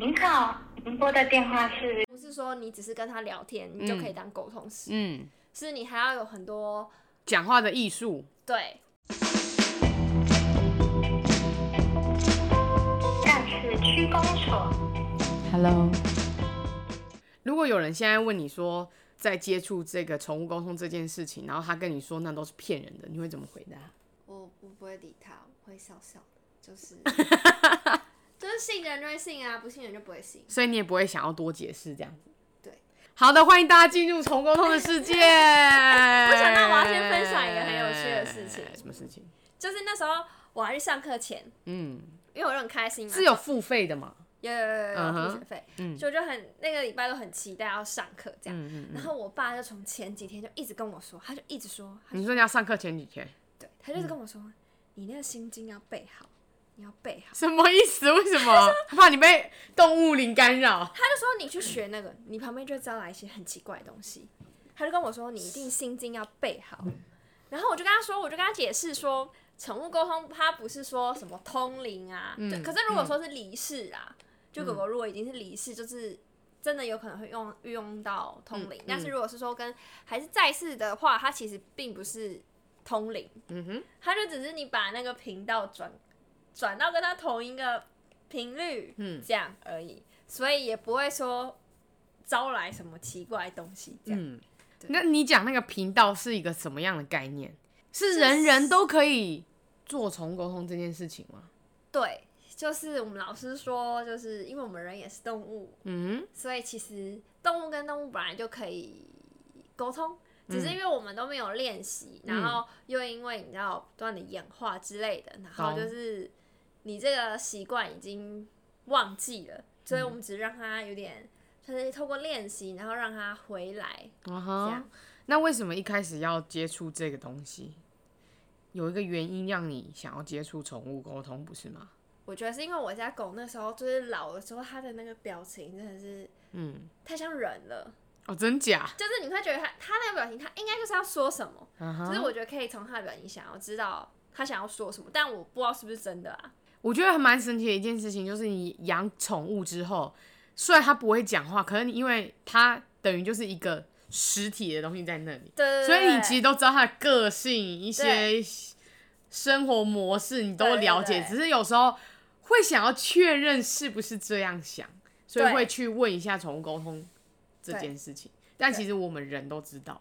您好，您拨的电话是？不是说你只是跟他聊天，你就可以当沟通师。嗯，是你还要有很多讲话的艺术。对。下次区公所。Hello。如果有人现在问你说，在接触这个宠物沟通这件事情，然后他跟你说那都是骗人的，你会怎么回答？我我不会理他，我会笑笑的，就是。就是信的人就会信啊，不信的人就不会信，所以你也不会想要多解释这样子。对，好的，欢迎大家进入重沟通的世界。我想到我要先分享一个很有趣的事情。什么事情？就是那时候我还去上课前，嗯，因为我就很开心嘛，是有付费的嘛？有有有有付学费，嗯，就就很那个礼拜都很期待要上课这样，嗯嗯，然后我爸就从前几天就一直跟我说，他就一直说，你说你要上课前几天，对，他就是跟我说，你那个心经要背好。你要背好，什么意思？为什么？他 怕你被动物灵干扰。他就说你去学那个，你旁边就会招来一些很奇怪的东西。他就跟我说，你一定心经要背好。然后我就跟他说，我就跟他解释说，宠物沟通它不是说什么通灵啊，嗯、可是如果说是离世啊，嗯、就狗狗如果已经是离世，就是真的有可能会用运用到通灵。嗯、但是如果是说跟还是在世的话，它其实并不是通灵。嗯哼，它就只是你把那个频道转。转到跟他同一个频率，嗯，这样而已，嗯、所以也不会说招来什么奇怪东西，这样。嗯，那你讲那个频道是一个什么样的概念？是人人都可以做宠物沟通这件事情吗？对，就是我们老师说，就是因为我们人也是动物，嗯，所以其实动物跟动物本来就可以沟通。只是因为我们都没有练习，嗯、然后又因为你知道不断的演化之类的，然后就是你这个习惯已经忘记了，嗯、所以我们只是让他有点，就是透过练习，然后让他回来。Uh 这样。那为什么一开始要接触这个东西？有一个原因让你想要接触宠物沟通，不是吗？我觉得是因为我家狗那时候就是老的时候，它的那个表情真的是，嗯，太像人了。哦，真假？就是你会觉得它它那个表情，它应该就是要说什么。Uh. 就是我觉得可以从它的表情想要知道它想要说什么，但我不知道是不是真的啊。我觉得还蛮神奇的一件事情，就是你养宠物之后，虽然它不会讲话，可是你因为它等于就是一个实体的东西在那里，对，所以你其实都知道它的个性、一些生活模式，你都了解。只是有时候会想要确认是不是这样想，所以会去问一下宠物沟通。这件事情，但其实我们人都知道。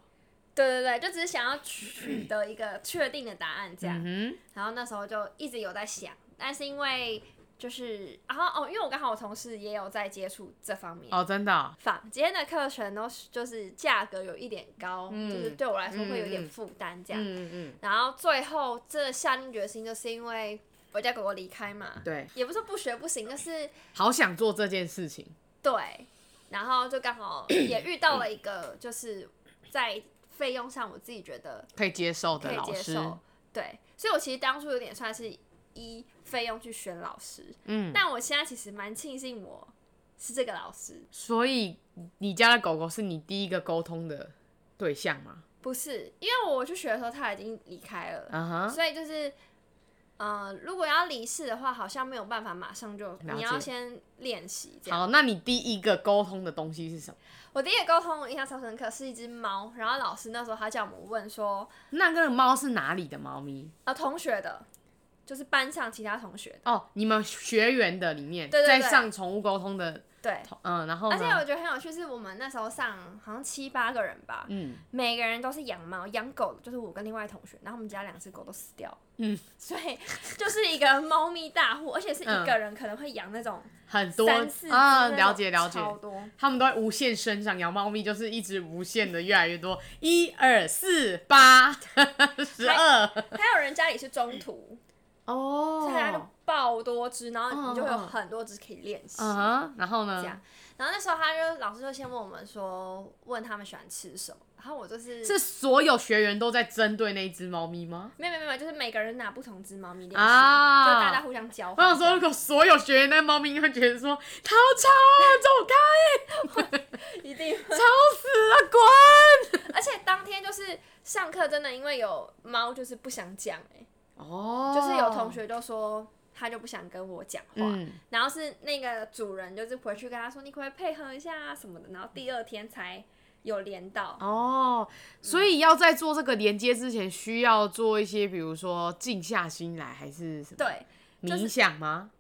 对对对，就只是想要取得一个确定的答案，这样。嗯、然后那时候就一直有在想，但是因为就是，然后哦，因为我刚好我同事也有在接触这方面。哦，真的、哦。坊间的课程都是就是价格有一点高，嗯、就是对我来说会有点负担这样。嗯嗯。嗯然后最后这下定决心，就是因为我家狗狗离开嘛。对。也不是不学不行，就是好想做这件事情。对。然后就刚好 也遇到了一个，就是在费用上我自己觉得可以接受的老师，对，所以我其实当初有点算是依费用去选老师，嗯，但我现在其实蛮庆幸我是这个老师。所以你家的狗狗是你第一个沟通的对象吗？不是，因为我去学的时候它已经离开了，嗯哼，所以就是。呃，如果要离世的话，好像没有办法马上就，你要先练习。好，那你第一个沟通的东西是什么？我第一个沟通我印象超深刻，是一只猫。然后老师那时候他叫我们问说，那个猫是哪里的猫咪？啊，同学的，就是班上其他同学的。哦，你们学员的里面，对对对，在上宠物沟通的。对，嗯，然后，而且我觉得很有趣，是我们那时候上好像七八个人吧，嗯，每个人都是养猫养狗的，就是我跟另外同学，然后我们家两只狗都死掉，嗯，所以就是一个猫咪大户，而且是一个人可能会养那种很多三四啊，了解了解，超多，他们都会无限生长，养猫咪就是一直无限的越来越多，一二四八 十二，还有人家里是中途。哦，所以它就爆多只，然后你就会有很多只可以练习。嗯，然后呢？这样，然后那时候他就老师就先问我们说，问他们喜欢吃什么，然后我就是是所有学员都在针对那一只猫咪吗？没有没有没有，就是每个人拿不同只猫咪练习，啊、就大家互相交换。我想说，如果所有学员那猫咪会觉得说，逃走开，一定会吵死了，滚！而且当天就是上课，真的因为有猫，就是不想讲哎、欸。哦，就是有同学就说他就不想跟我讲话，嗯、然后是那个主人就是回去跟他说，你可不可以配合一下啊什么的，然后第二天才有连到。哦，所以要在做这个连接之前，需要做一些，比如说静下心来，还是什么？对，就是、冥想吗？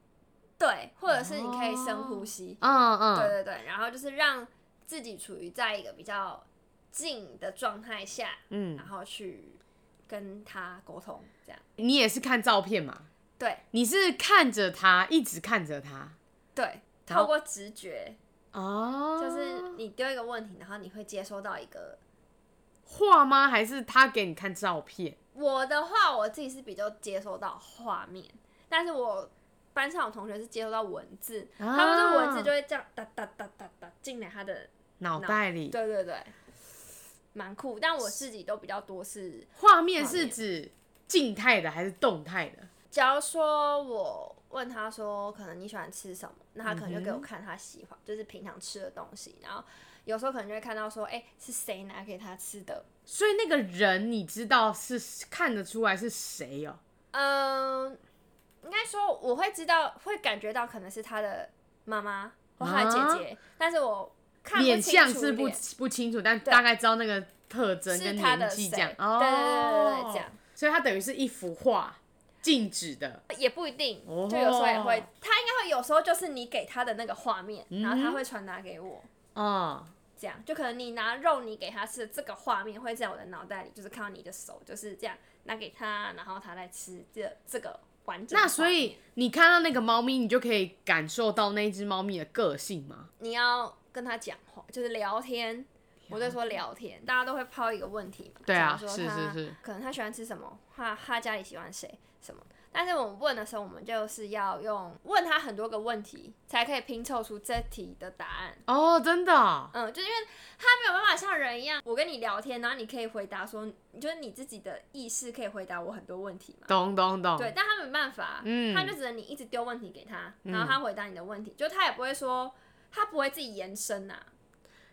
对，或者是你可以深呼吸。嗯、哦、嗯，对对对，然后就是让自己处于在一个比较静的状态下，嗯，然后去跟他沟通，这样。你也是看照片嘛？对，你是看着他，一直看着他，对，透过直觉哦，就是你丢一个问题，然后你会接收到一个画吗？还是他给你看照片？我的话，我自己是比较接收到画面，但是我班上有同学是接收到文字，啊、他们的文字就会这样哒哒哒哒哒进来他的脑袋里，对对对，蛮酷。但我自己都比较多是画面，是指静态的还是动态的？假如说我问他说，可能你喜欢吃什么，那他可能就给我看他喜欢，嗯、就是平常吃的东西。然后有时候可能就会看到说，哎、欸，是谁拿给他吃的？所以那个人你知道是看得出来是谁哦？嗯，应该说我会知道，会感觉到可能是他的妈妈或他的姐姐，啊、但是我脸，相是不不清楚，但大概知道那个特征跟年纪这样。哦，对对对对，这样。所以它等于是一幅画。静止的也不一定，就有时候也会，他应该会有时候就是你给他的那个画面，然后他会传达给我，嗯，这样就可能你拿肉你给他吃的这个画面会在我的脑袋里，就是看到你的手就是这样拿给他，然后他来吃这这个完整。那所以你看到那个猫咪，你就可以感受到那只猫咪的个性吗？你要跟他讲话，就是聊天，我在说聊天，大家都会抛一个问题嘛，对啊，是是是，可能他喜欢吃什么，他他家里喜欢谁？什么？但是我们问的时候，我们就是要用问他很多个问题，才可以拼凑出这题的答案。哦，真的？嗯，就是因为他没有办法像人一样，我跟你聊天，然后你可以回答说，就是你自己的意识可以回答我很多问题嘛。懂懂懂。对，但他没办法，嗯，他就只能你一直丢问题给他，然后他回答你的问题，嗯、就他也不会说，他不会自己延伸呐、啊。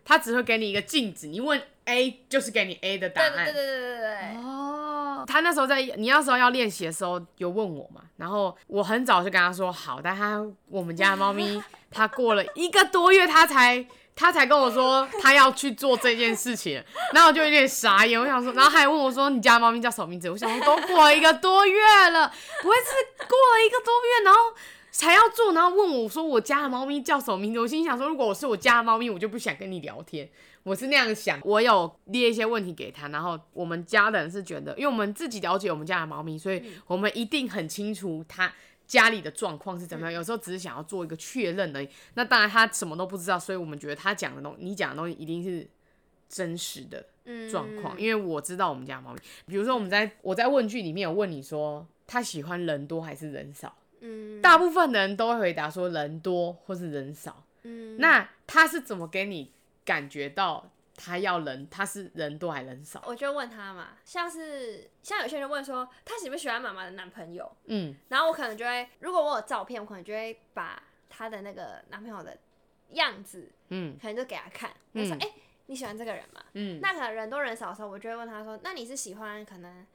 他只会给你一个镜子，你问 A 就是给你 A 的答案。对对对对对对。哦。他那时候在你那时候要练习的时候有问我嘛，然后我很早就跟他说好，但他我们家的猫咪，他过了一个多月他才他才跟我说他要去做这件事情，然后我就有点傻眼，我想说，然后他还问我说你家猫咪叫什么名字？我想说都过了一个多月了，不会是过了一个多月然后。才要做，然后问我说我家的猫咪叫什么名字？我心想说，如果我是我家的猫咪，我就不想跟你聊天。我是那样想，我有列一些问题给他，然后我们家人是觉得，因为我们自己了解我们家的猫咪，所以我们一定很清楚他家里的状况是怎么样。有时候只是想要做一个确认而已。那当然他什么都不知道，所以我们觉得他讲的东西，你讲的东西一定是真实的状况，因为我知道我们家的猫咪。比如说我们在我在问句里面有问你说，他喜欢人多还是人少？嗯，大部分的人都会回答说人多或是人少。嗯，那他是怎么给你感觉到他要人？他是人多还是人少？我就问他嘛，像是像有些人问说他喜不喜欢妈妈的男朋友？嗯，然后我可能就会，如果我有照片，我可能就会把他的那个男朋友的样子，嗯，可能就给他看，我说，哎、嗯欸，你喜欢这个人吗？嗯，那可能人多人少的时候，我就会问他说，那你是喜欢可能？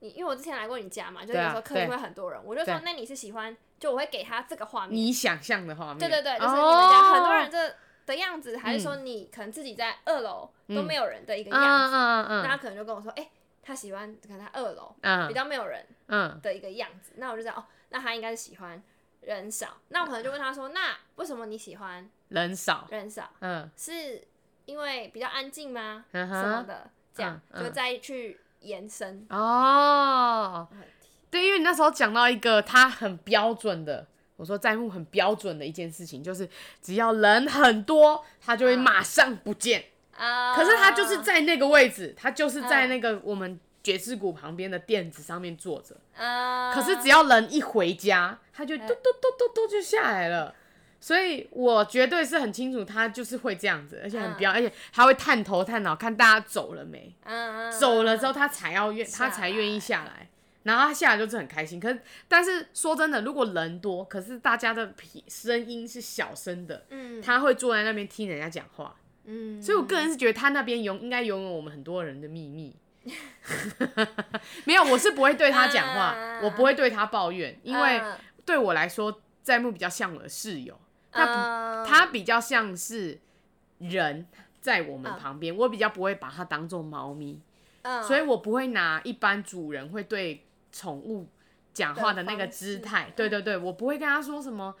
你因为我之前来过你家嘛，就有时候客厅会很多人，我就说，那你是喜欢，就我会给他这个画面，你想象的画面，对对对，就是你们家很多人这的样子，还是说你可能自己在二楼都没有人的一个样子，那他可能就跟我说，哎，他喜欢可能他二楼比较没有人的一个样子，那我就知道哦，那他应该是喜欢人少，那我可能就问他说，那为什么你喜欢人少？人少，嗯，是因为比较安静吗？什么的，这样就再去。延伸哦，对，因为你那时候讲到一个他很标准的，我说在乎很标准的一件事情，就是只要人很多，他就会马上不见啊。可是他就是在那个位置，他就是在那个我们爵士鼓旁边的垫子上面坐着啊。可是只要人一回家，他就嘟嘟嘟嘟嘟就下来了。所以我绝对是很清楚，他就是会这样子，而且很标，而且他会探头探脑看大家走了没，走了之后他才要愿，他才愿意下来，然后他下来就是很开心。可是，但是说真的，如果人多，可是大家的声音是小声的，他会坐在那边听人家讲话，嗯。所以我个人是觉得他那边拥应该拥有我们很多人的秘密，没有，我是不会对他讲话，我不会对他抱怨，因为。对我来说，在木比较像我的室友，他不，嗯、他比较像是人在我们旁边，嗯、我比较不会把它当做猫咪，嗯、所以我不会拿一般主人会对宠物讲话的那个姿态，对对对，我不会跟他说什么，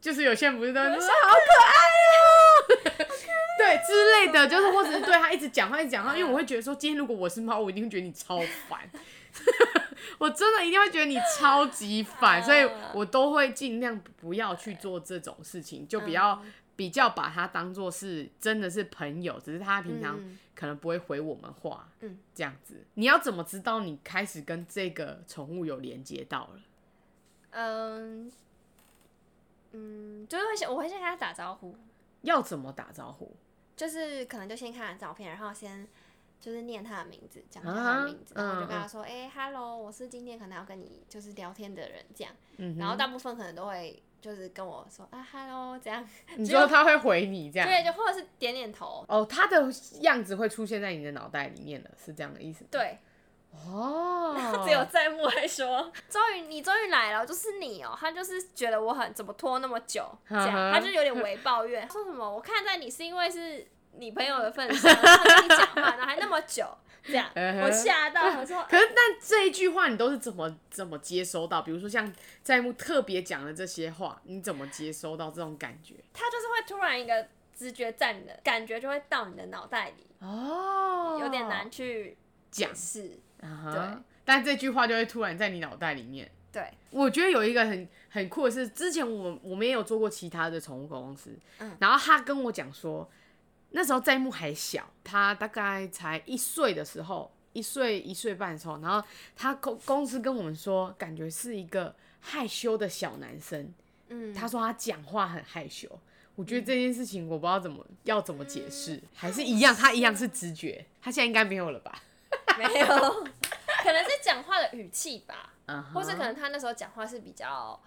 就是有些人不是都说好可爱哦，对之类的，就是或者是对他一直讲话一直讲话，因为我会觉得说，今天如果我是猫，我一定会觉得你超烦。我真的一定会觉得你超级烦，所以我都会尽量不要去做这种事情，就比较比较把它当做是真的是朋友，只是他平常可能不会回我们话，嗯，这样子。你要怎么知道你开始跟这个宠物有连接到了？嗯嗯，就是会先我会先跟他打招呼。要怎么打招呼？就是可能就先看照片，然后先。就是念他的名字，讲他的名字，啊、然后就跟他说：“哎、嗯欸、，Hello，我是今天可能要跟你就是聊天的人，这样。嗯”然后大部分可能都会就是跟我说：“啊，Hello，这样。”你说他会回你这样？对，就或者是点点头。哦，他的样子会出现在你的脑袋里面了，是这样的意思？对。哦。然 后只有在幕还说：“终于，你终于来了，就是你哦。”他就是觉得我很怎么拖那么久，这样，他就有点微抱怨，说什么：“我看在你是因为是。”你朋友的份上，然后跟你讲话，然后还那么久，这样，我吓到，我说。可是，但这一句话你都是怎么怎么接收到？比如说像在幕特别讲的这些话，你怎么接收到这种感觉？他就是会突然一个直觉在你的感觉就会到你的脑袋里哦，有点难去解释。对，但这句话就会突然在你脑袋里面。对，我觉得有一个很很酷的是，之前我我们也有做过其他的宠物公司，嗯，然后他跟我讲说。那时候在木还小，他大概才一岁的时候，一岁一岁半的时候，然后他公公司跟我们说，感觉是一个害羞的小男生。嗯，他说他讲话很害羞。我觉得这件事情我不知道怎么要怎么解释，嗯、还是一样，他一样是直觉。他现在应该没有了吧？没有，可能是讲话的语气吧，uh huh. 或是可能他那时候讲话是比较。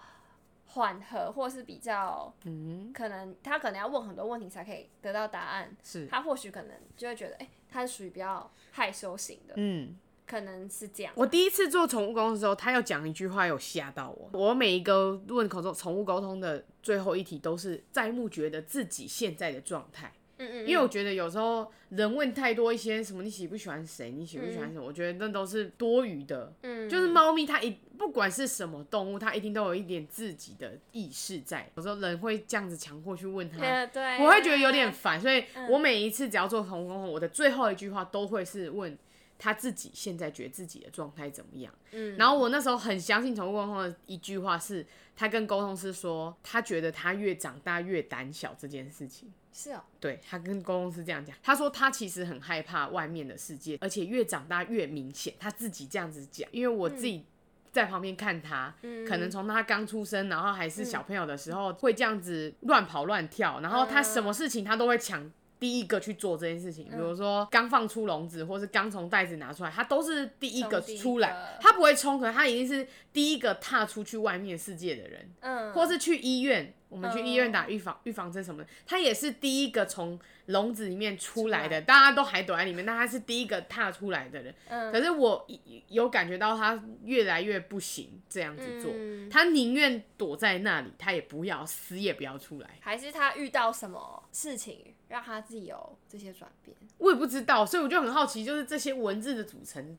缓和，或是比较，嗯，可能他可能要问很多问题才可以得到答案。是，他或许可能就会觉得，哎、欸，他是属于比较害羞型的，嗯，可能是这样。我第一次做宠物沟通的时候，他有讲一句话，有吓到我。我每一个问口中宠物沟通的最后一题，都是在目觉得自己现在的状态。嗯嗯，因为我觉得有时候人问太多一些什么，你喜不喜欢谁，你喜不喜欢什么，嗯、我觉得那都是多余的。嗯，就是猫咪它一不管是什么动物，它一定都有一点自己的意识在。有时候人会这样子强迫去问它，对，对，我会觉得有点烦。所以我每一次只要做宠物沟通，我的最后一句话都会是问他自己现在觉得自己的状态怎么样。嗯，然后我那时候很相信宠物沟通的一句话是，他跟沟通师说，他觉得他越长大越胆小这件事情。是哦，对，他跟公公是这样讲，他说他其实很害怕外面的世界，而且越长大越明显。他自己这样子讲，因为我自己在旁边看他，嗯、可能从他刚出生，然后还是小朋友的时候，会这样子乱跑乱跳，然后他什么事情他都会抢第一个去做这件事情，比如说刚放出笼子，或是刚从袋子拿出来，他都是第一个出来，他不会冲，可能他已经是第一个踏出去外面世界的人，嗯，或是去医院。我们去医院打预防预防针什么的，他也是第一个从笼子里面出来的，大家都还躲在里面，但他是第一个踏出来的人。嗯，可是我有感觉到他越来越不行这样子做，嗯、他宁愿躲在那里，他也不要死也不要出来。还是他遇到什么事情让他自己有这些转变？我也不知道，所以我就很好奇，就是这些文字的组成。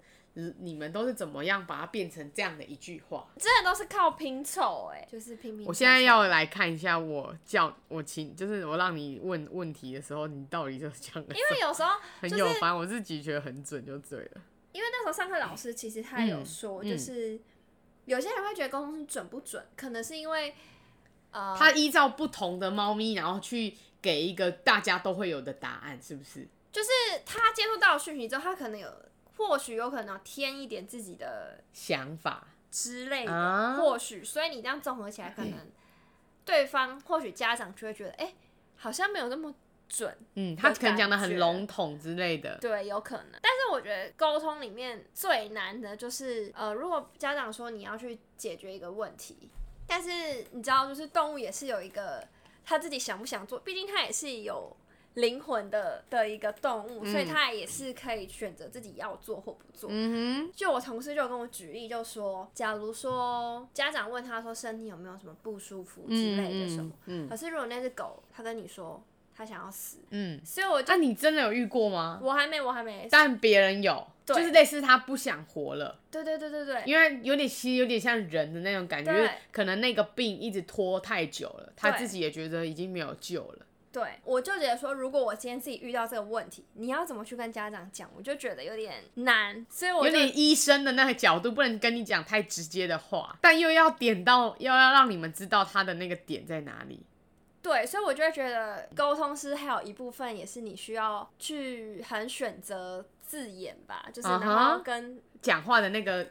你们都是怎么样把它变成这样的一句话？真的都是靠拼凑哎，就是拼拼。我现在要来看一下，我叫我请，就是我让你问问题的时候，你到底就是讲的。因为有时候 很有烦，我自己觉得很准就对了。因为那时候上课老师其实他有说，就是有些人会觉得沟通准不准，可能是因为呃，他依照不同的猫咪，然后去给一个大家都会有的答案，是不是？就是他接触到讯息之后，他可能有。或许有可能添一点自己的想法之类的，啊、或许，所以你这样综合起来，可能 对方或许家长就会觉得，哎、欸，好像没有那么准。嗯，他可能讲的很笼统之类的。对，有可能。但是我觉得沟通里面最难的就是，呃，如果家长说你要去解决一个问题，但是你知道，就是动物也是有一个他自己想不想做，毕竟他也是有灵魂的的一个动物，嗯、所以他也是可以选择自己要做或不做。嗯哼，就我同事就跟我举例，就说，假如说家长问他说身体有没有什么不舒服之类的什么，嗯，嗯，可是如果那只狗他跟你说他想要死，嗯，所以我就，那、啊、你真的有遇过吗？我还没，我还没，但别人有，就是类似他不想活了，对对对对对，因为有点其实有点像人的那种感觉，就是可能那个病一直拖太久了，他自己也觉得已经没有救了。对，我就觉得说，如果我今天自己遇到这个问题，你要怎么去跟家长讲？我就觉得有点难，所以我有点医生的那个角度，不能跟你讲太直接的话，但又要点到，又要让你们知道他的那个点在哪里。对，所以我就会觉得沟通师还有一部分也是你需要去很选择字眼吧，就是然后跟讲话的那个。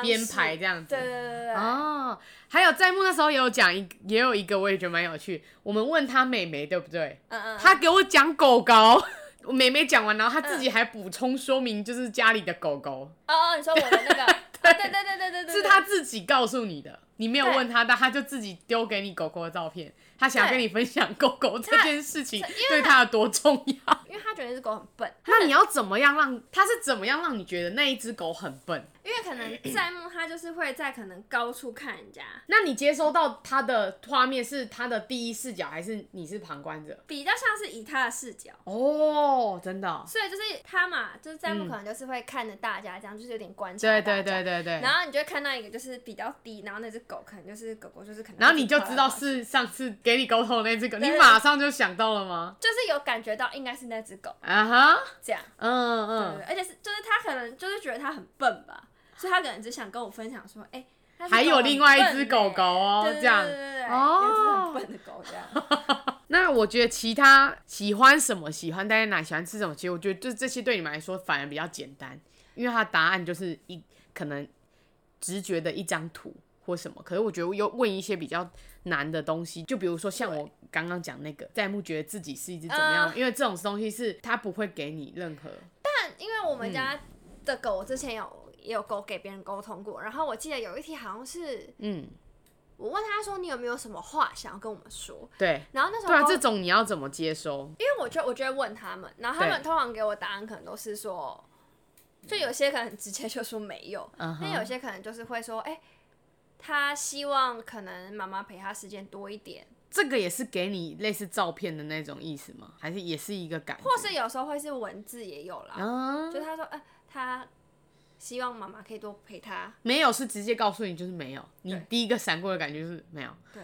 编排这样子，对对对对哦，还有在幕那时候也有讲一，也有一个我也觉得蛮有趣。我们问他妹妹对不对？嗯嗯。他给我讲狗狗，我妹妹讲完，然后他自己还补充说明，就是家里的狗狗。哦哦，你说我的那个？对对对对对对对，是他自己告诉你的，你没有问他，但他就自己丢给你狗狗的照片，他想要跟你分享狗狗这件事情对他有多重要。因为他觉得那只狗很笨。那你要怎么样让他是怎么样让你觉得那一只狗很笨？因为可能在幕，他就是会在可能高处看人家。那你接收到他的画面是他的第一视角，还是你是旁观者？比较像是以他的视角。哦，真的、哦。所以就是他嘛，就是在幕可能就是会看着大家这样，嗯、就是有点观察。对对对对对。然后你就会看到一个就是比较低，然后那只狗可能就是狗狗就是可能。然后你就知道是上次给你沟通的那只狗，你马上就想到了吗？就是有感觉到应该是那只狗。啊哈、uh。这样。嗯嗯。而且是就是他可能就是觉得他很笨吧。所以他可能只想跟我分享说，哎、欸，还有另外一只狗狗哦，这样，对对对对，哦，一只很笨的狗这样。那我觉得其他喜欢什么，喜欢待在哪，喜欢吃什么，其实我觉得就这些对你们来说反而比较简单，因为它答案就是一可能直觉的一张图或什么。可是我觉得又问一些比较难的东西，就比如说像我刚刚讲那个，在幕觉得自己是一只怎么样？呃、因为这种东西是他不会给你任何。但因为我们家的狗之前有。也有狗给别人沟通过，然后我记得有一题好像是，嗯，我问他说，你有没有什么话想要跟我们说？对，然后那时候对啊，这种你要怎么接收？因为我就我就会问他们，然后他们通常给我答案可能都是说，就有些可能直接就说没有，但、uh huh. 有些可能就是会说，哎、欸，他希望可能妈妈陪他时间多一点。这个也是给你类似照片的那种意思吗？还是也是一个感觉？或是有时候会是文字也有啦，uh huh. 就他说，哎、呃，他。希望妈妈可以多陪他。没有是直接告诉你就是没有，你第一个闪过的感觉就是没有。对，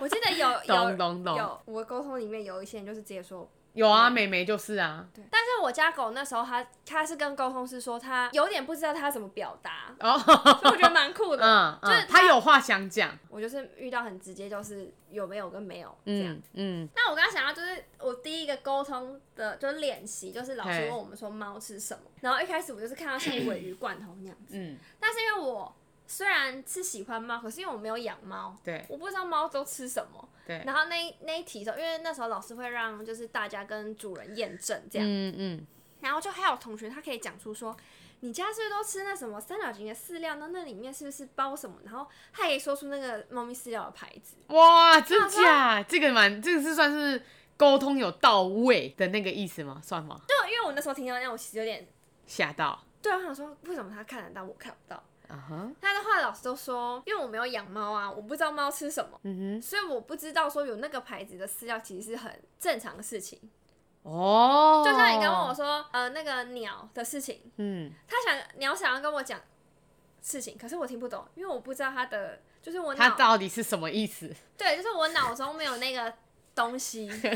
我记得有 有有，我沟通里面有一些人就是直接说。有啊，美眉就是啊。对，但是我家狗那时候，它它是跟沟通师说，它有点不知道它怎么表达，哦，所以我觉得蛮酷的。嗯，就是它有话想讲。我就是遇到很直接，就是有没有跟没有这样。嗯嗯。那我刚刚想到，就是我第一个沟通的，就是练习，就是老师问我们说猫吃什么，然后一开始我就是看到像尾鱼罐头那样子。嗯。但是因为我虽然是喜欢猫，可是因为我没有养猫，对，我不知道猫都吃什么。对，然后那那一题的时候，因为那时候老师会让就是大家跟主人验证这样，嗯嗯，然后就还有同学他可以讲出说，你家是不是都吃那什么三角形的饲料？那那里面是不是包什么？然后他也可以说出那个猫咪饲料的牌子。哇，真假？这个蛮，这个是算是沟通有到位的那个意思吗？算吗？对，因为我那时候听到那样，我其实有点吓到。对，我想说，为什么他看得到，我看不到？！Uh huh. 他的话，老师都说，因为我没有养猫啊，我不知道猫吃什么，嗯哼、mm，hmm. 所以我不知道说有那个牌子的饲料其实是很正常的事情。哦，oh. 就像你刚问我说，呃，那个鸟的事情，嗯、mm，hmm. 他想鸟想要跟我讲事情，可是我听不懂，因为我不知道他的就是我他到底是什么意思？对，就是我脑中没有那个东西，所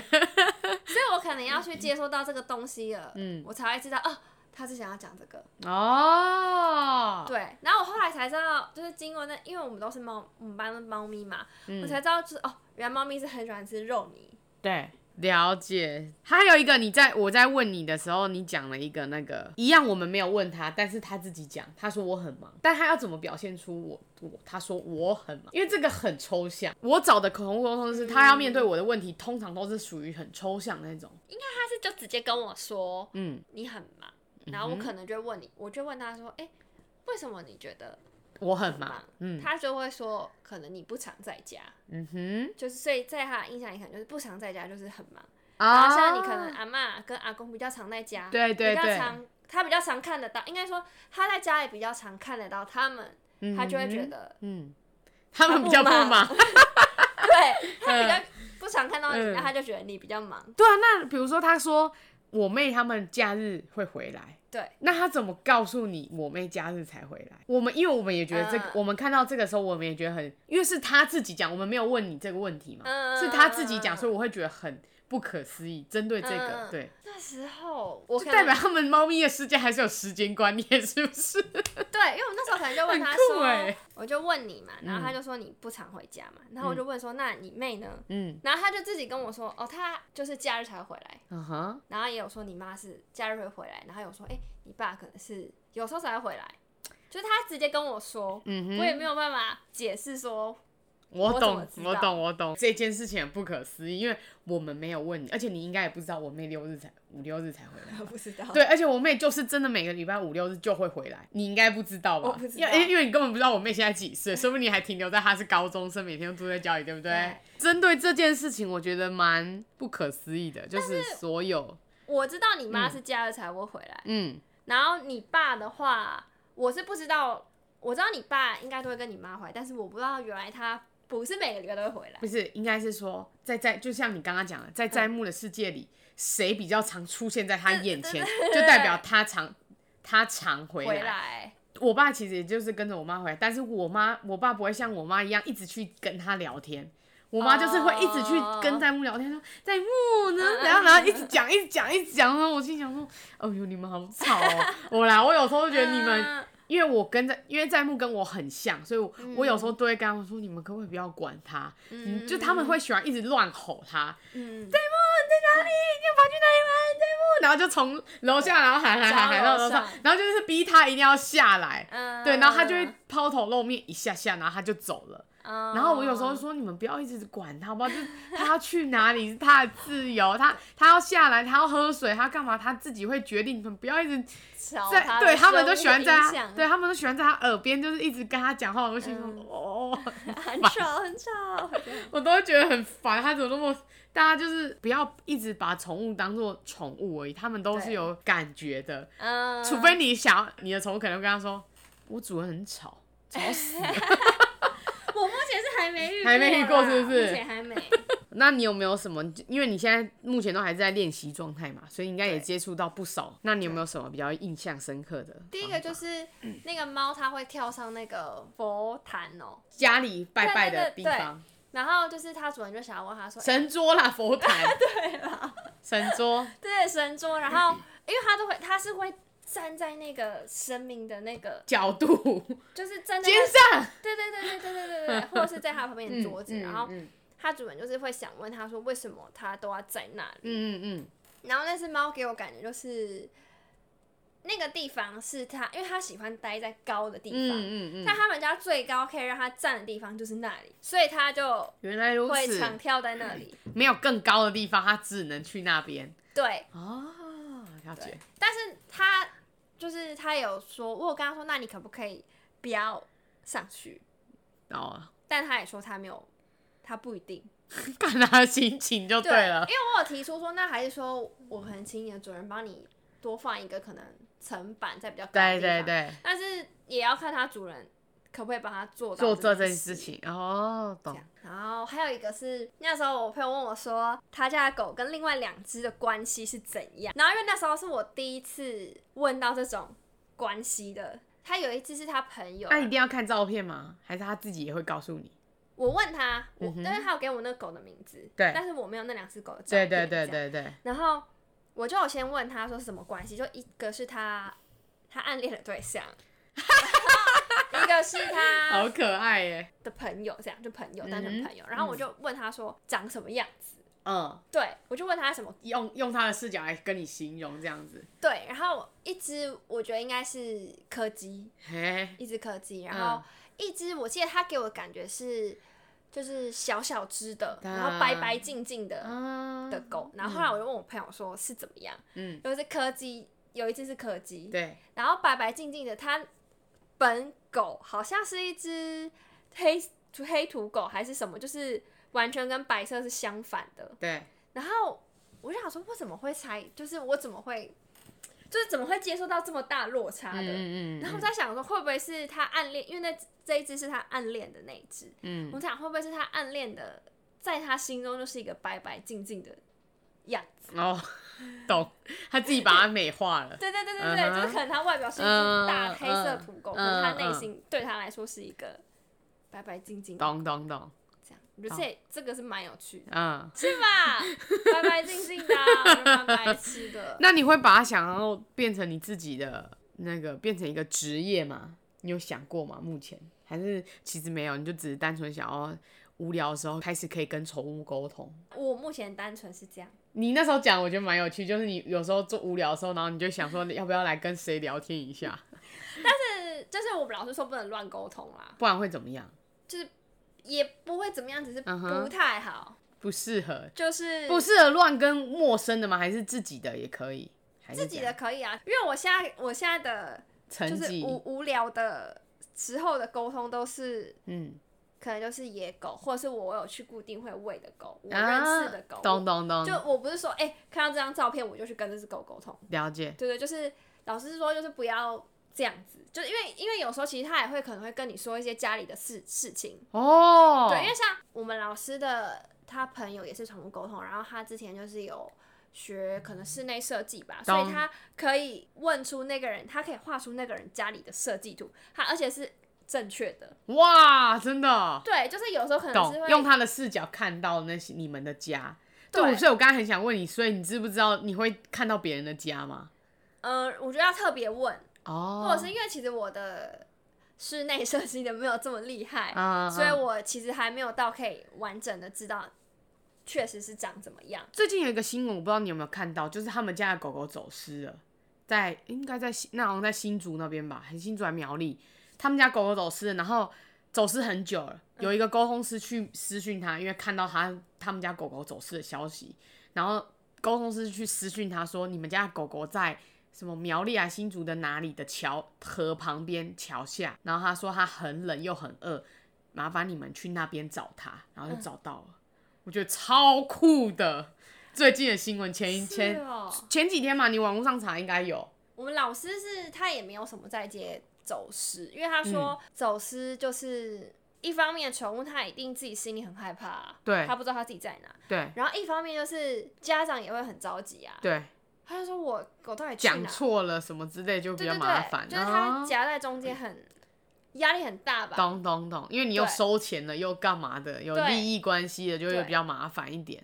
以我可能要去接收到这个东西了，嗯，mm. 我才会知道哦。他是想要讲这个哦，对，然后我后来才知道，就是经过那，因为我们都是猫，我们班的猫咪嘛，嗯、我才知道就是哦，原来猫咪是很喜欢吃肉泥。对，了解。还有一个，你在我在问你的时候，你讲了一个那个一样，我们没有问他，但是他自己讲，他说我很忙，但他要怎么表现出我我他说我很忙，因为这个很抽象。我找的口红沟通是，他要面对我的问题，嗯、通常都是属于很抽象那种。应该他是就直接跟我说，嗯，你很忙。然后我可能就会问你，我就问他说：“哎、欸，为什么你觉得我很忙？”嗯，他就会说：“可能你不常在家。”嗯哼，就是所以在他的印象里，可能就是不常在家就是很忙。然后像你可能阿妈跟阿公比较常在家，对对对，比较常他比较常看得到，应该说他在家里比较常看得到他们，嗯、他就会觉得嗯，他们比较不忙，对他比较不常看到你，那、嗯、他就觉得你比较忙。对啊，那比如说他说我妹他们假日会回来。对，那他怎么告诉你我妹假日才回来？我们因为我们也觉得这个，嗯、我们看到这个时候，我们也觉得很，因为是他自己讲，我们没有问你这个问题嘛，嗯、是他自己讲，所以我会觉得很不可思议。针对这个，嗯、对。那时候我代表他们猫咪的世界还是有时间观念，是不是？对，因为我那时候可能就问他说，欸、我就问你嘛，然后他就说你不常回家嘛，然后我就问说，那你妹呢？嗯，然后他就自己跟我说，哦，他就是假日才会回来，嗯哼，然后也有说你妈是假日会回来，然后有说，哎、欸，你爸可能是有时候才会回来，就是他直接跟我说，嗯哼，我也没有办法解释说。我懂，我，懂，我懂。这件事情很不可思议，因为我们没有问你，而且你应该也不知道我妹六日才五六日才回来。我不知道。对，而且我妹就是真的每个礼拜五六日就会回来，你应该不知道吧？我不知道。因为因为你根本不知道我妹现在几岁，说不定你还停留在她是高中生，每天都住在家里，对不对？对。针对这件事情，我觉得蛮不可思议的，就是所有。我知道你妈是假日才会回来，嗯，然后你爸的话，我是不知道。我知道你爸应该都会跟你妈回来，但是我不知道原来他。不是每个礼拜都会回来，不是，应该是说在在，就像你刚刚讲的，在在木的世界里，谁、嗯、比较常出现在他眼前，就代表他常他常回来。回来我爸其实也就是跟着我妈回来，但是我妈我爸不会像我妈一样一直去跟他聊天，我妈就是会一直去跟在木聊天，说在木呢，然后然后一直讲一直讲一直讲，然后我心想说，哦呦你们好吵哦，我来，我有时候都觉得你们。因为我跟在，因为在木跟我很像，所以我，嗯、我有时候都会跟他们说：“你们可不可以不要管他？”嗯，就他们会喜欢一直乱吼他。嗯，在木在哪里？你要跑去哪里玩？在木，然后就从楼下，然后喊喊喊喊到楼上，然后就是逼他一定要下来。嗯，对，然后他就会抛头露面一下下，然后他就走了。然后我有时候说，你们不要一直管他，好不好？就是他要去哪里是他的自由，他他要下来，他要喝水，他干嘛他自己会决定。你们不要一直在，对他们都喜欢在他，对他们都喜欢在他耳边，就是一直跟他讲话。我心说哦，很吵很吵，我 都会觉得很烦。他怎么那么？大家就是不要一直把宠物当做宠物而已，他们都是有感觉的。嗯，除非你想你的宠物可能会跟他说，我主人很吵，吵死了。我目前是还没遇，还没遇过，是不是？目前还没。那你有没有什么？因为你现在目前都还是在练习状态嘛，所以应该也接触到不少。那你有没有什么比较印象深刻的？第一个就是 那个猫，它会跳上那个佛坛哦、喔，家里拜拜的地方。然后就是它主人就想要问他说：“神桌啦，佛坛。”对啦，神桌。对，神桌。然后 因为它都会，它是会。站在那个生命的那个角度，就是站在肩上，对对对对对对对对，或者是在他旁边的桌子，然后他主人就是会想问他说，为什么他都要在那里？嗯嗯嗯。然后那只猫给我感觉就是那个地方是他，因为他喜欢待在高的地方，嗯嗯嗯。但他们家最高可以让他站的地方就是那里，所以他就原来如此，会常跳在那里，没有更高的地方，他只能去那边。对，哦，了解。但是他。就是他有说，我有跟他说，那你可不可以不要上去？哦，但他也说他没有，他不一定，看他的心情就对了。对，因为我有提出说，那还是说我可能请你的主人帮你多放一个可能层板在比较高的地方，对对对，但是也要看他主人。可不可以帮他做到做这件事情？哦，懂。然后还有一个是那时候我朋友问我说，他家的狗跟另外两只的关系是怎样？然后因为那时候是我第一次问到这种关系的。他有一只是他朋友，那一定要看照片吗？还是他自己也会告诉你？我问他，我因为他有给我那个狗的名字，对，但是我没有那两只狗的照片。对对对对对。然后我就有先问他说是什么关系，就一个是他他暗恋的对象。一个是他，好可爱耶的朋友，这样就朋友，单纯朋友。然后我就问他说长什么样子？嗯，对，我就问他什么，用用他的视角来跟你形容这样子。对，然后一只我觉得应该是柯基，一只柯基。然后一只我记得他给我的感觉是就是小小只的，然后白白净净的的狗。然后后来我就问我朋友说是怎么样？嗯，有一只柯基，有一只是柯基，对，然后白白净净的，它。本狗好像是一只黑黑土狗还是什么，就是完全跟白色是相反的。对。然后我就想说，我怎么会猜？就是我怎么会，就是怎么会接受到这么大落差的？嗯嗯嗯，然后我在想说，会不会是他暗恋？因为那这一只是他暗恋的那一只。嗯，我想会不会是他暗恋的，在他心中就是一个白白净净的样子？哦，懂，他自己把它美化了。对对对对对，uh huh. 就是可能他外表是一只大黑色土狗，uh huh. 可是他内心对他来说是一个白白净净的。懂懂懂。我觉得这这个是蛮有趣的，嗯，是吧？白白净净的，蛮白痴的。那你会把它想要变成你自己的那个，变成一个职业吗？你有想过吗？目前还是其实没有，你就只是单纯想要无聊的时候开始可以跟宠物沟通。我目前单纯是这样。你那时候讲，我觉得蛮有趣，就是你有时候做无聊的时候，然后你就想说，你要不要来跟谁聊天一下？但是就是我们老师说不能乱沟通啦，不然会怎么样？就是。也不会怎么样，只是不太好，不适合，就是不适合乱跟陌生的吗？还是自己的也可以？自己的可以啊，因为我现在我现在的就是无无聊的时候的沟通都是，嗯，可能就是野狗，或者是我有去固定会喂的狗，我认识的狗，懂懂懂。就我不是说，哎，看到这张照片我就去跟这只狗沟通，了解。对对，就是老师说，就是不要。这样子，就是因为因为有时候其实他也会可能会跟你说一些家里的事事情哦，对，因为像我们老师的他朋友也是宠物沟通，然后他之前就是有学可能室内设计吧，所以他可以问出那个人，他可以画出那个人家里的设计图，他而且是正确的。哇，真的？对，就是有时候可能是会用他的视角看到那些你们的家。对，所以我刚才很想问你，所以你知不知道你会看到别人的家吗？嗯、呃，我觉得要特别问。哦，或者是因为其实我的室内设计的没有这么厉害，啊、所以我其实还没有到可以完整的知道，确实是长怎么样。最近有一个新闻，我不知道你有没有看到，就是他们家的狗狗走失了，在应该在那好像在新竹那边吧，还是新竹还苗栗，他们家狗狗走失了，然后走失很久了。有一个沟通师去私讯他，因为看到他他们家狗狗走失的消息，然后沟通师去私讯他说：“你们家狗狗在。”什么苗栗啊，新竹的哪里的桥河旁边桥下，然后他说他很冷又很饿，麻烦你们去那边找他，然后就找到了，嗯、我觉得超酷的。最近的新闻前一前、哦、前几天嘛，你网络上查应该有。我们老师是他也没有什么在接走失，因为他说走失就是一方面宠物它一定自己心里很害怕、啊，对，它不知道它自己在哪，对，然后一方面就是家长也会很着急啊，对。他就说：“我狗到底讲错了什么之类，就比较麻烦。就是他夹在中间，很压力很大吧？懂懂懂，因为你又收钱了，又干嘛的，有利益关系的，就会比较麻烦一点。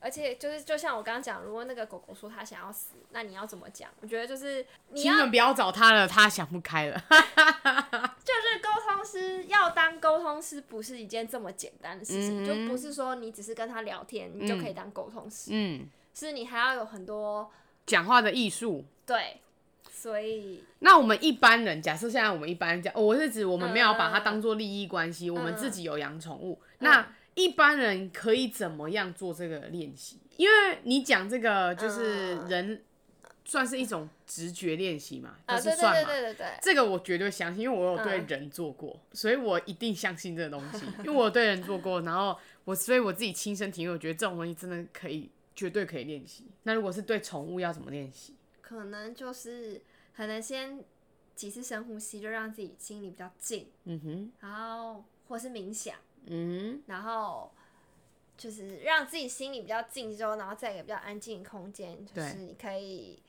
对，而且就是就像我刚刚讲，如果那个狗狗说它想要死，那你要怎么讲？我觉得就是你们不要找他了，他想不开了。就是沟通师要当沟通师，不是一件这么简单的事情，就不是说你只是跟他聊天，你就可以当沟通师。嗯。是你还要有很多讲话的艺术，对，所以那我们一般人，假设现在我们一般人讲，我是指我们没有把它当做利益关系，嗯、我们自己有养宠物，嗯、那一般人可以怎么样做这个练习？因为你讲这个就是人算是一种直觉练习嘛，就、嗯、是算嘛，对对对对对，这个我绝对相信，因为我有对人做过，嗯、所以我一定相信这个东西，因为我有对人做过，然后我所以我自己亲身体验，我觉得这种东西真的可以。绝对可以练习。那如果是对宠物要怎么练习？可能就是可能先几次深呼吸，就让自己心里比较静。嗯哼。然后或是冥想。嗯。然后就是让自己心里比较静之后，然后在一个比较安静的空间，就是你可以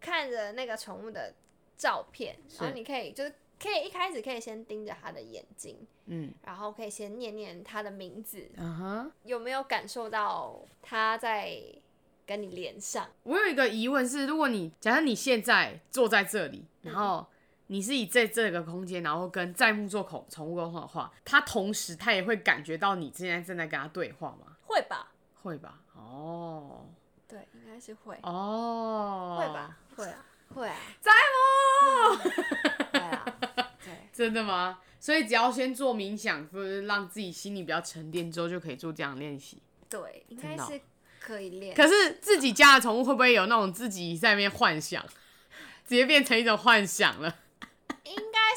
看着那个宠物的照片，然后你可以就是可以一开始可以先盯着它的眼睛。嗯，然后可以先念念他的名字，嗯哼，有没有感受到他在跟你连上？我有一个疑问是，如果你假设你现在坐在这里，然后你是以在这个空间，然后跟在木做宠宠物沟通的话，他同时他也会感觉到你现在正在跟他对话吗？会吧，会吧，哦，对，应该是会，哦，会吧，会啊，会啊，在木，对啊，对，真的吗？所以只要先做冥想，就是让自己心里比较沉淀之后，就可以做这样练习。对，应该是可以练。可是自己家的宠物会不会有那种自己在那边幻想，直接变成一种幻想了？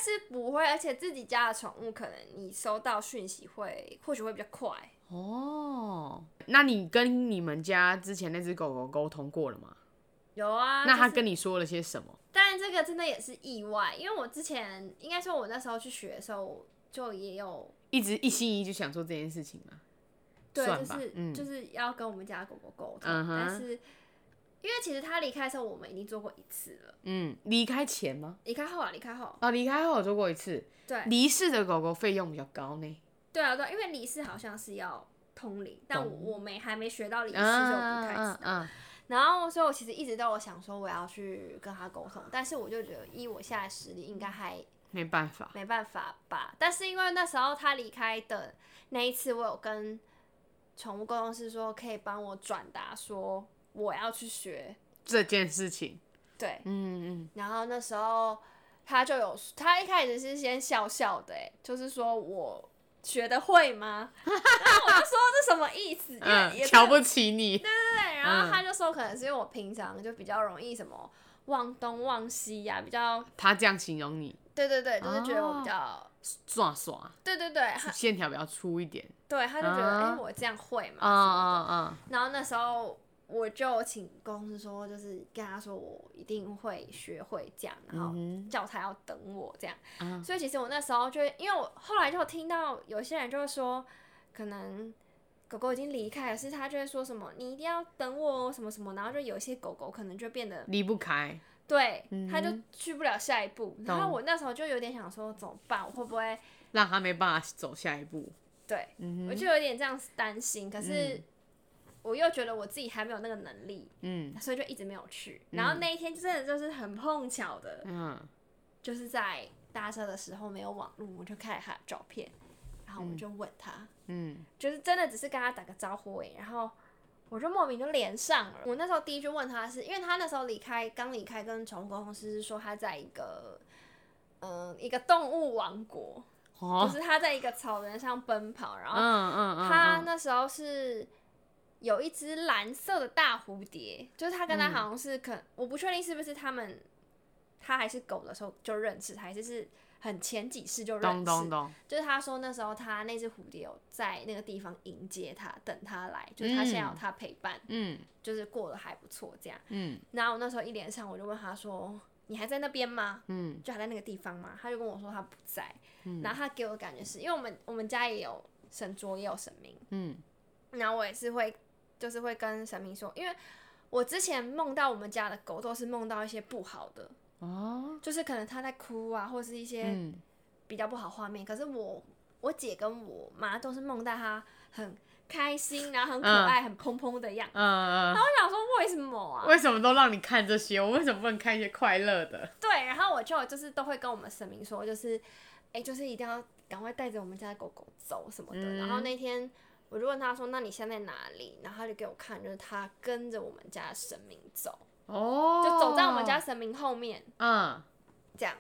是不会，而且自己家的宠物可能你收到讯息会或许会比较快。哦，那你跟你们家之前那只狗狗沟通过了吗？有啊。那他跟你说了些什么？但这个真的也是意外，因为我之前应该说，我那时候去学的时候，就也有一直一心一意就想做这件事情嘛。对，就是、嗯、就是要跟我们家狗狗沟通，嗯、但是因为其实他离开的时候，我们已经做过一次了。嗯，离开前吗？离开后啊，离开后。啊，离开后我做过一次。对，离世的狗狗费用比较高呢。对啊，对，因为离世好像是要通灵，但我我没还没学到离世就不太知道。嗯。然后，所以我其实一直都有想说我要去跟他沟通，但是我就觉得依我现在实力，应该还没办法，没办法吧。但是因为那时候他离开的那一次，我有跟宠物沟通师说，可以帮我转达说我要去学这件事情。对，嗯嗯。然后那时候他就有，他一开始是先笑笑的，哎，就是说我。学的会吗？然后我就说这什么意思？嗯，瞧不起你。对对对，然后他就说可能是因为我平常就比较容易什么忘东忘西呀，比较。他这样形容你。对对对，就是觉得我比较耍耍。对对对，线条比较粗一点。对，他就觉得哎，我这样会嘛？嗯嗯嗯。然后那时候。我就请公司说，就是跟他说我一定会学会这样，然后叫他要等我这样。嗯、所以其实我那时候就，因为我后来就听到有些人就会说，可能狗狗已经离开了，是他就会说什么你一定要等我什么什么，然后就有一些狗狗可能就变得离不开，对，他就去不了下一步。嗯、然后我那时候就有点想说怎么办？我会不会让他没办法走下一步？对，嗯、我就有点这样担心。可是。嗯我又觉得我自己还没有那个能力，嗯，所以就一直没有去。然后那一天真的就是很碰巧的，嗯，就是在搭车的时候没有网络，我就看了他的照片，然后我就问他，嗯，就是真的只是跟他打个招呼诶，然后我就莫名就连上了。我那时候第一句问他是因为他那时候离开刚离开跟宠物公司是说他在一个嗯一个动物王国，就是他在一个草原上奔跑，然后嗯嗯他那时候是。有一只蓝色的大蝴蝶，就是他跟他好像是可，嗯、我不确定是不是他们，他还是狗的时候就认识，还是是很前几世就认识。咚咚咚，就是他说那时候他那只蝴蝶有在那个地方迎接他，等他来，就是他现在有他陪伴，嗯，就是过得还不错这样，嗯。然后我那时候一连上我就问他说：“你还在那边吗？”嗯，就还在那个地方吗？他就跟我说他不在。嗯，然后他给我的感觉是因为我们我们家也有神桌也有神明，嗯，然后我也是会。就是会跟神明说，因为我之前梦到我们家的狗都是梦到一些不好的哦，就是可能它在哭啊，或是一些比较不好画面。嗯、可是我我姐跟我妈都是梦到它很开心，然后很可爱，嗯、很蓬蓬的样子。然后我想说，为什么啊？为什么都让你看这些？我为什么不能看一些快乐的？对，然后我就就是都会跟我们神明说，就是哎、欸，就是一定要赶快带着我们家的狗狗走什么的。嗯、然后那天。我就问他说：“那你现在在哪里？”然后他就给我看，就是他跟着我们家神明走，哦，就走在我们家神明后面，嗯，这样，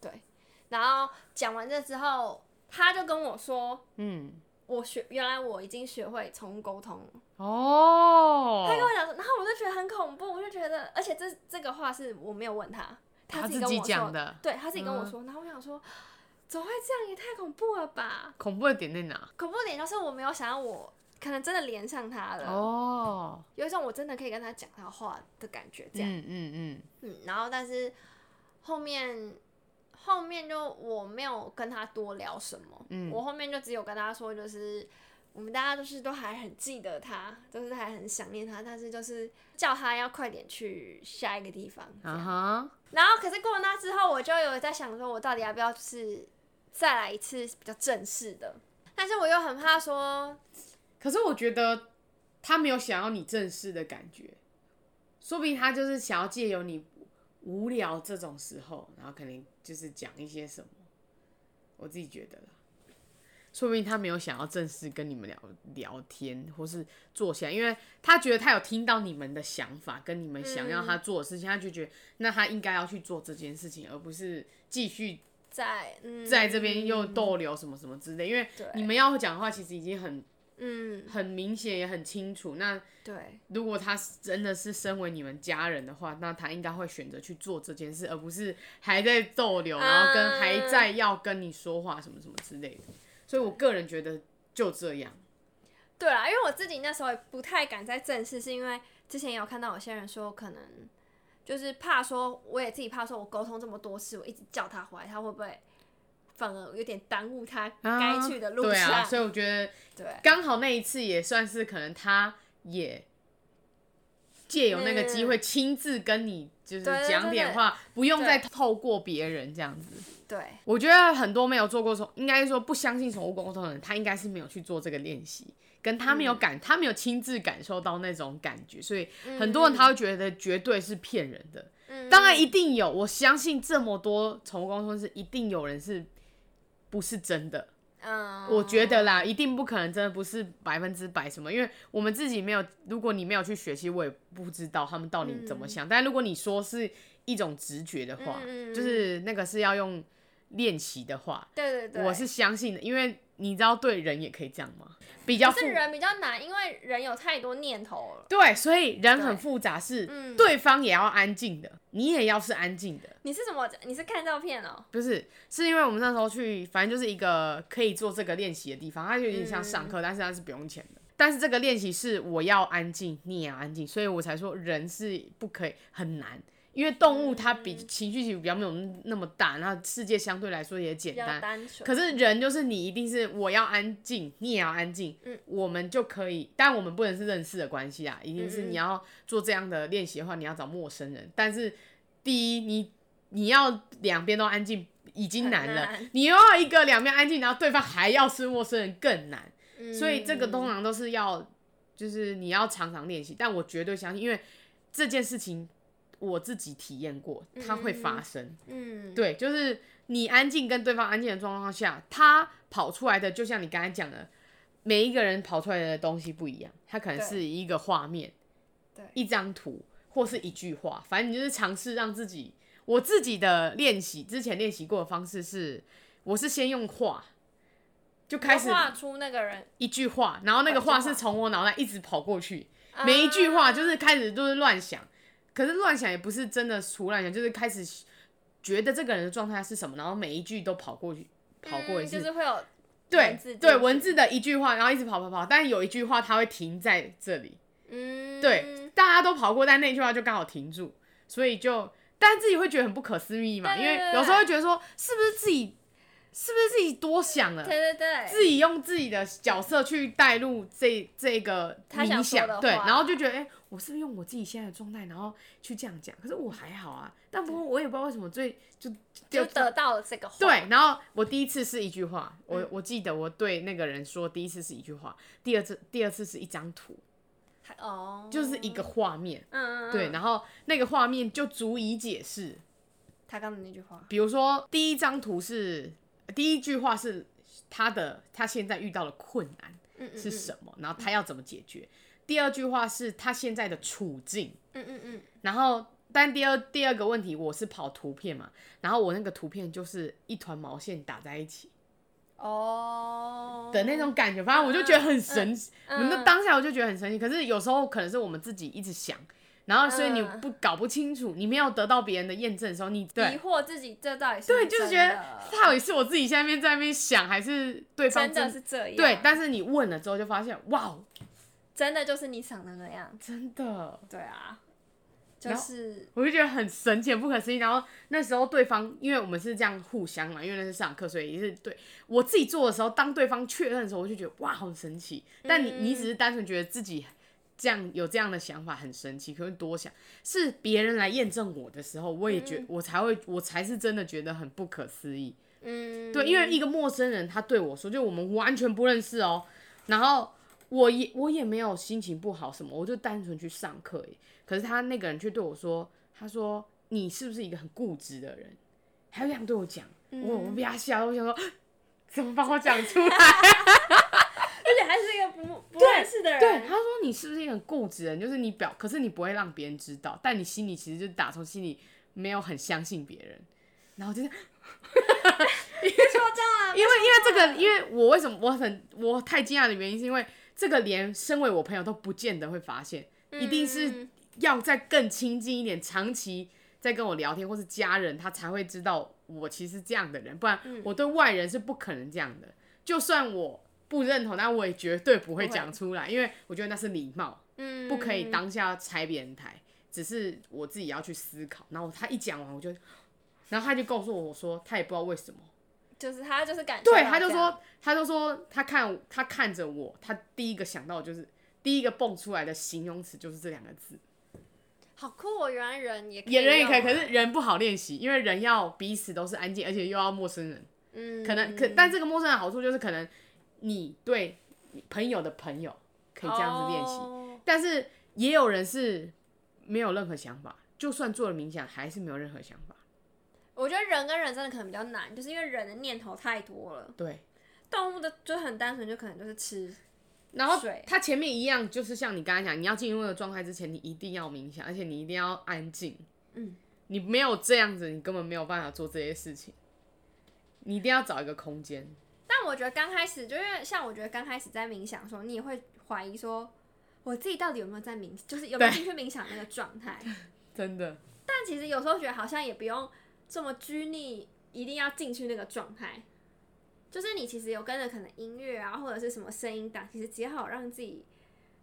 对。然后讲完这之后，他就跟我说：“嗯，我学原来我已经学会宠物沟通哦。”他跟我讲说，然后我就觉得很恐怖，我就觉得，而且这这个话是我没有问他，他自己跟我说的，对，他自己跟我说。嗯、然后我想说。怎么会这样？也太恐怖了吧！恐怖的点在哪？恐怖的点就是我没有想到，我可能真的连上他了。哦，有一种我真的可以跟他讲他话的感觉，这样。嗯嗯嗯。嗯，然后但是后面后面就我没有跟他多聊什么。嗯。我后面就只有跟他说，就是我们大家就是都还很记得他，就是还很想念他，但是就是叫他要快点去下一个地方。啊哈。然后可是过了那之后，我就有在想说，我到底要不要就是。再来一次比较正式的，但是我又很怕说。可是我觉得他没有想要你正式的感觉，说不定他就是想要借由你无聊这种时候，然后可能就是讲一些什么。我自己觉得啦，说不定他没有想要正式跟你们聊聊天，或是坐下，因为他觉得他有听到你们的想法跟你们想要他做的事情，嗯、他就觉得那他应该要去做这件事情，而不是继续。在嗯，在这边又逗留什么什么之类，因为你们要讲的话，其实已经很嗯很明显也很清楚。那对，如果他真的是身为你们家人的话，那他应该会选择去做这件事，而不是还在逗留，然后跟还在要跟你说话什么什么之类的。所以我个人觉得就这样。对啦，因为我自己那时候也不太敢再正视，是因为之前也有看到有些人说，可能就是怕说，我也自己怕说，我沟通这么多次，我一直叫他回来，他会不会反而有点耽误他该去的路上？啊对啊，所以我觉得，对，刚好那一次也算是可能他也借由那个机会亲自跟你就是讲点话，不用再透过别人这样子。对，我觉得很多没有做过宠，应该说不相信宠物沟通的人，他应该是没有去做这个练习，跟他没有感，嗯、他没有亲自感受到那种感觉，所以很多人他会觉得绝对是骗人的。嗯、当然一定有，我相信这么多宠物沟通是一定有人是不是真的。嗯，我觉得啦，一定不可能真的不是百分之百什么，因为我们自己没有，如果你没有去学习，我也不知道他们到底怎么想。嗯、但如果你说是一种直觉的话，嗯、就是那个是要用。练习的话，对对对，我是相信的，因为你知道对人也可以这样吗？比较是人比较难，因为人有太多念头了。对，所以人很复杂，是对方也要安静的，你也要是安静的。你是什么？你是看照片哦？不是，是因为我们那时候去，反正就是一个可以做这个练习的地方，它就有点像上课，但是它是不用钱的。但是这个练习是我要安静，你也要安静，所以我才说人是不可以很难。因为动物它比情绪起伏比较没有那么大，然后世界相对来说也简单。单可是人就是你一定是我要安静，你也要安静，嗯，我们就可以。但我们不能是认识的关系啊，一定是你要做这样的练习的话，你要找陌生人。但是第一，你你要两边都安静已经难了，难你又要一个两边安静，然后对方还要是陌生人更难。嗯，所以这个通常都是要就是你要常常练习。但我绝对相信，因为这件事情。我自己体验过，它会发生。嗯，对，就是你安静跟对方安静的状况下，他跑出来的，就像你刚才讲的，每一个人跑出来的东西不一样，它可能是一个画面，对，一张图，或是一句话，反正你就是尝试让自己。我自己的练习，之前练习过的方式是，我是先用画，就开始画出那个人一句话，然后那个画是从我脑袋一直跑过去，每一句话就是开始都是乱想。可是乱想也不是真的胡乱想，就是开始觉得这个人的状态是什么，然后每一句都跑过去，跑过一次，嗯、就是会有对对文字的一句话，然后一直跑跑跑，但是有一句话它会停在这里，嗯，对，大家都跑过，但那句话就刚好停住，所以就，但自己会觉得很不可思议嘛，因为有时候会觉得说，是不是自己。是不是自己多想了？对对对，自己用自己的角色去带入这这个冥想，对，然后就觉得，哎、欸，我是不是用我自己现在的状态，然后去这样讲？可是我还好啊，但不过我也不知道为什么最就就，就得到了这个话。对，然后我第一次是一句话，我、嗯、我记得我对那个人说，第一次是一句话，第二次第二次是一张图，哦，就是一个画面，嗯，嗯，对，然后那个画面就足以解释他刚才那句话。比如说第一张图是。第一句话是他的，他现在遇到的困难是什么？然后他要怎么解决？第二句话是他现在的处境。嗯嗯嗯。然后，但第二第二个问题，我是跑图片嘛，然后我那个图片就是一团毛线打在一起，哦的那种感觉，反正我就觉得很神奇。我那、当下我就觉得很神奇，可是有时候可能是我们自己一直想。然后，所以你不搞不清楚，你没有得到别人的验证的时候，你对疑惑自己这到底是对，就是觉得到底是我自己下面在那边想，还是对方真，真的是这样？对，但是你问了之后，就发现哇，真的就是你想的那样，真的。对啊，就是我就觉得很神奇、不可思议。然后那时候对方，因为我们是这样互相嘛，因为那是上课，所以也是对我自己做的时候，当对方确认的时候，我就觉得哇，好神奇。但你你只是单纯觉得自己。这样有这样的想法很神奇，可是多想是别人来验证我的时候，我也觉、嗯、我才会我才是真的觉得很不可思议。嗯，对，因为一个陌生人他对我说，就我们完全不认识哦，然后我也我也没有心情不好什么，我就单纯去上课。可是他那个人却对我说，他说你是不是一个很固执的人？还这样对我讲，嗯、我我被他吓到，我想说怎么把我讲出来？而且还是一个不不认识的人。对，他说你是不是一个很固执的人？就是你表，可是你不会让别人知道，但你心里其实就打从心里没有很相信别人。然后就是！因为因为这个，因为我为什么我很我太惊讶的原因，是因为这个连身为我朋友都不见得会发现，嗯、一定是要再更亲近一点，长期在跟我聊天或是家人，他才会知道我其实这样的人，不然我对外人是不可能这样的。就算我。不认同，但我也绝对不会讲出来，因为我觉得那是礼貌，嗯，不可以当下拆别人台，只是我自己要去思考。然后他一讲完，我就，然后他就告诉我我说，他也不知道为什么，就是他就是感觉，对，他就说，他就说他看他看着我，他第一个想到就是第一个蹦出来的形容词就是这两个字。好酷哦！原来人也可以也人也可以，可是人不好练习，因为人要彼此都是安静，而且又要陌生人。嗯，可能可，但这个陌生人的好处就是可能你对朋友的朋友可以这样子练习，哦，但是也有人是没有任何想法，就算做了冥想还是没有任何想法。我觉得人跟人真的可能比较难，就是因为人的念头太多了。对，动物的就很单纯，就可能就是吃。然后它前面一样，就是像你刚才讲，你要进入那个状态之前，你一定要冥想，而且你一定要安静。嗯，你没有这样子，你根本没有办法做这些事情。你一定要找一个空间。但我觉得刚开始，就因为像我觉得刚开始在冥想的时候，你也会怀疑说，我自己到底有没有在冥，就是有没有进去冥想那个状态。真的。但其实有时候觉得好像也不用这么拘泥，一定要进去那个状态。就是你其实有跟着可能音乐啊，或者是什么声音档，其实只好让自己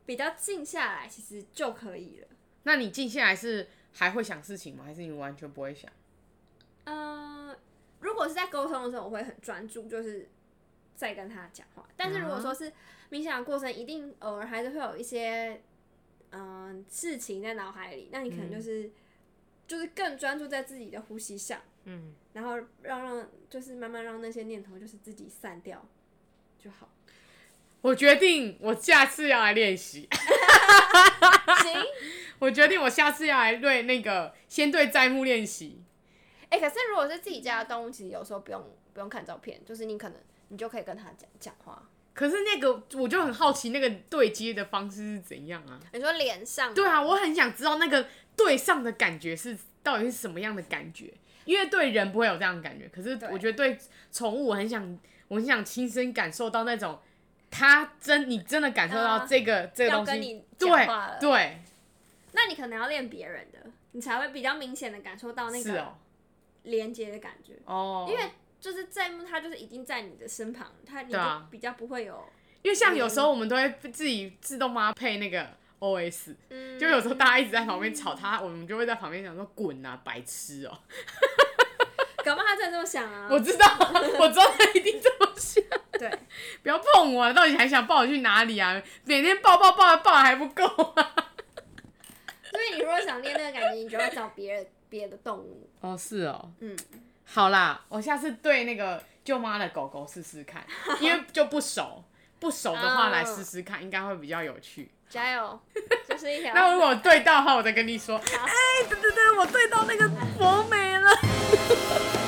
比较静下来，其实就可以了。那你静下来是还会想事情吗？还是你完全不会想？嗯、呃，如果是在沟通的时候，我会很专注，就是在跟他讲话。但是如果说是冥想的过程，一定偶尔还是会有一些嗯、呃、事情在脑海里，那你可能就是、嗯、就是更专注在自己的呼吸上。嗯，然后让让就是慢慢让那些念头就是自己散掉就好。我决定，我下次要来练习。行，我决定，我下次要来对那个先对债务练习。哎、欸，可是如果是自己家的动物，其实有时候不用不用看照片，就是你可能你就可以跟他讲讲话。可是那个我就很好奇，那个对接的方式是怎样啊？你说脸上？对啊，我很想知道那个对上的感觉是到底是什么样的感觉。因为对人不会有这样的感觉，可是我觉得对宠物，我很想，我很想亲身感受到那种，它真，你真的感受到这个、呃、这个东西。对对，那你可能要练别人的，你才会比较明显的感受到那个连接的感觉哦。因为就是在它就是已经在你的身旁，它你就比较不会有、啊。因为像有时候我们都会自己自动帮它配那个 OS，、嗯、就有时候大家一直在旁边吵他，我们就会在旁边想说滚啊，白痴哦、喔。搞不好他真的这么想啊！我知道，我知道他一定这么想。对，不要碰我，啊到底还想抱我去哪里啊？每天抱抱抱抱还不够啊！所以你如果想练那个感觉，你就要找别的别的动物。哦，是哦。嗯，好啦，我下次对那个舅妈的狗狗试试看，因为就不熟，不熟的话来试试看，应该会比较有趣。加油，这是一条。那如果对到的话，我再跟你说。哎，对对对，我对到那个博美了。